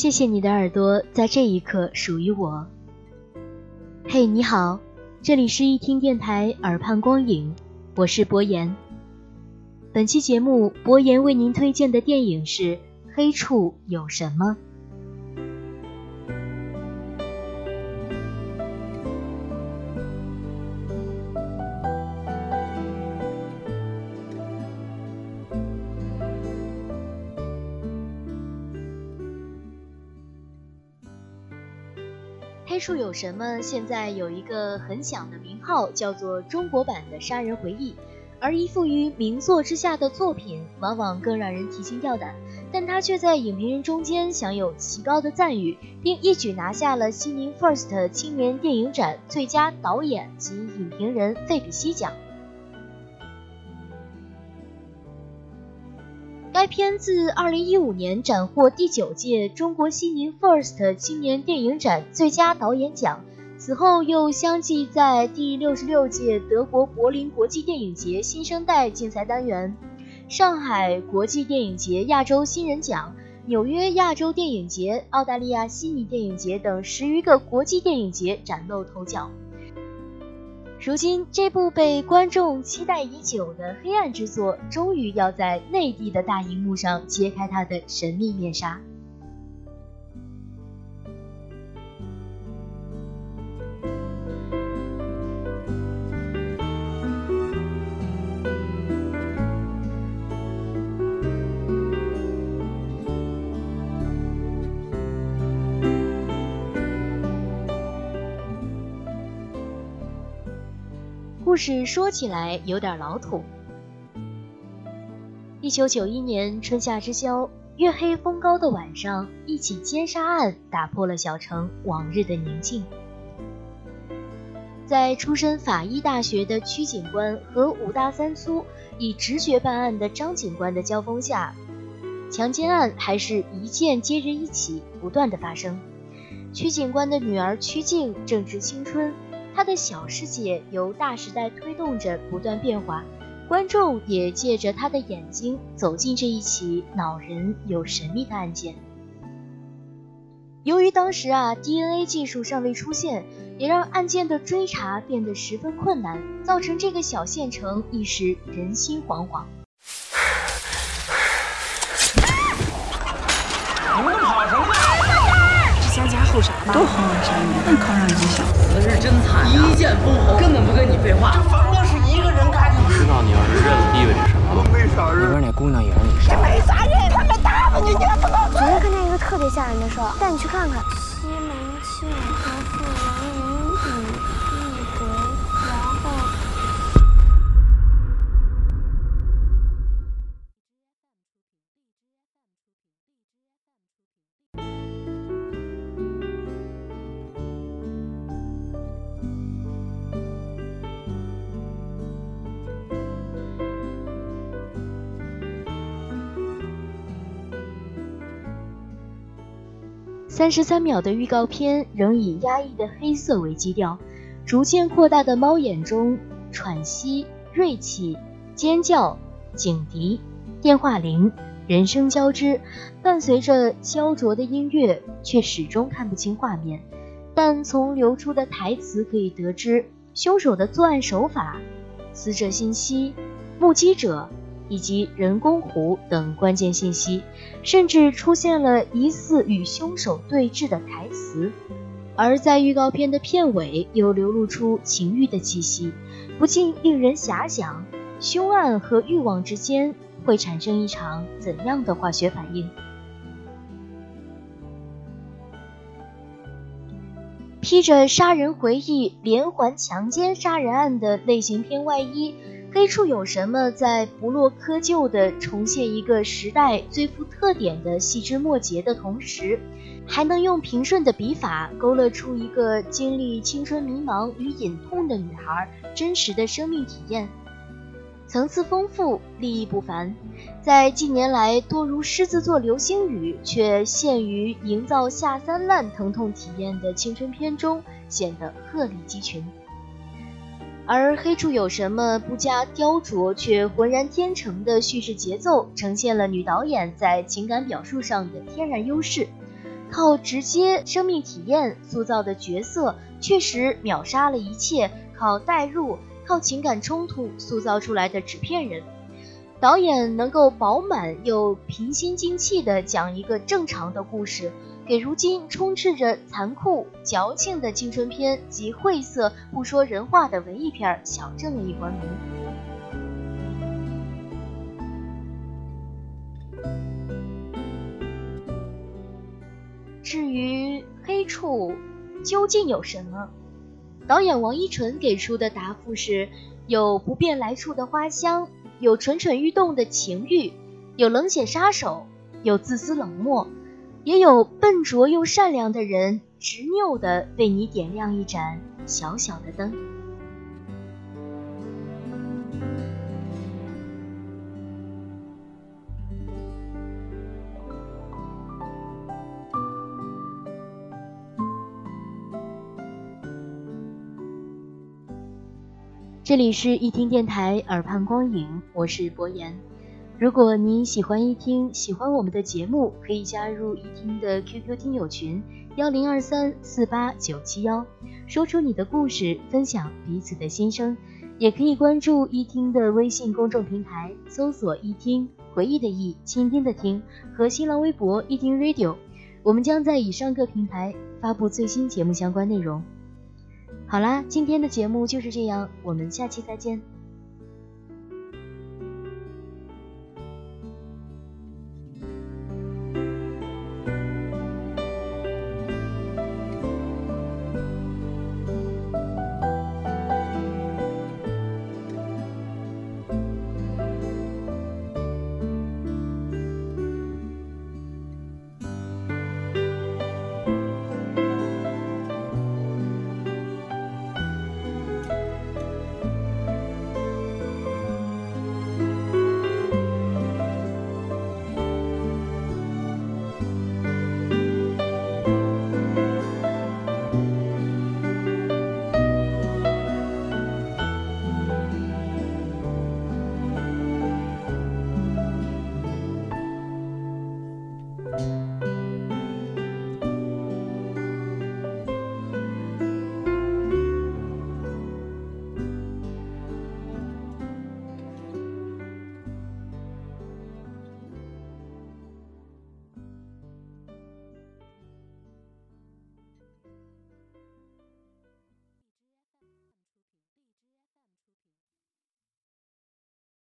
谢谢你的耳朵，在这一刻属于我。嘿，你好，这里是一听电台耳畔光影，我是博言。本期节目，博言为您推荐的电影是《黑处有什么》。黑处有什么？现在有一个很响的名号，叫做中国版的《杀人回忆》，而依附于名作之下的作品，往往更让人提心吊胆。但他却在影评人中间享有极高的赞誉，并一举拿下了西宁 FIRST 青年电影展最佳导演及影评人费比西奖。该片自2015年斩获第九届中国西宁 FIRST 青年电影展最佳导演奖，此后又相继在第六十六届德国柏林国际电影节新生代竞赛单元、上海国际电影节亚洲新人奖、纽约亚洲电影节、澳大利亚悉尼电影节等十余个国际电影节崭露头角。如今，这部被观众期待已久的黑暗之作，终于要在内地的大荧幕上揭开它的神秘面纱。事说起来有点老土。一九九一年春夏之交，月黑风高的晚上，一起奸杀案打破了小城往日的宁静。在出身法医大学的曲警官和五大三粗以直觉办案的张警官的交锋下，强奸案还是一件接着一起，不断的发生。曲警官的女儿曲静正值青春。他的小世界由大时代推动着不断变化，观众也借着他的眼睛走进这一起恼人又神秘的案件。由于当时啊 DNA 技术尚未出现，也让案件的追查变得十分困难，造成这个小县城一时人心惶惶。你们跑什么？家家后啥都好好山你能考上技校，死是真惨一剑封喉，根本不跟你废话。这房子是一个人盖的。知道你要是认了，意味着什么吗？没啥人。里边那姑娘也是你杀的。没啥人，他们打死你，你也不能。昨天看见一个特别吓人的事儿，带你去看看。西门庆和三十三秒的预告片仍以压抑的黑色为基调，逐渐扩大的猫眼中喘息、锐气、尖叫、警笛、电话铃，人声交织，伴随着焦灼的音乐，却始终看不清画面。但从流出的台词可以得知凶手的作案手法、死者信息、目击者。以及人工湖等关键信息，甚至出现了疑似与凶手对峙的台词，而在预告片的片尾又流露出情欲的气息，不禁令人遐想：凶案和欲望之间会产生一场怎样的化学反应？披着杀人回忆、连环强奸杀人案的类型片外衣。黑处有什么在不落窠臼地重现一个时代最富特点的细枝末节的同时，还能用平顺的笔法勾勒出一个经历青春迷茫与隐痛的女孩真实的生命体验，层次丰富，立意不凡，在近年来多如狮子座流星雨却限于营造下三滥疼痛体验的青春片中显得鹤立鸡群。而黑处有什么不加雕琢却浑然天成的叙事节奏，呈现了女导演在情感表述上的天然优势。靠直接生命体验塑造的角色，确实秒杀了一切靠代入、靠情感冲突塑造出来的纸片人。导演能够饱满又平心静气地讲一个正常的故事。给如今充斥着残酷、矫情的青春片及晦涩、不说人话的文艺片小正了一关门。至于黑处究竟有什么，导演王一淳给出的答复是：有不变来处的花香，有蠢蠢欲动的情欲，有冷血杀手，有自私冷漠。也有笨拙又善良的人，执拗地为你点亮一盏小小的灯。这里是一听电台，耳畔光影，我是博言。如果你喜欢一听，喜欢我们的节目，可以加入一听的 QQ 听友群幺零二三四八九七幺，说出你的故事，分享彼此的心声。也可以关注一听的微信公众平台，搜索一听回忆的忆，倾听的听和新浪微博一听 Radio，我们将在以上各平台发布最新节目相关内容。好啦，今天的节目就是这样，我们下期再见。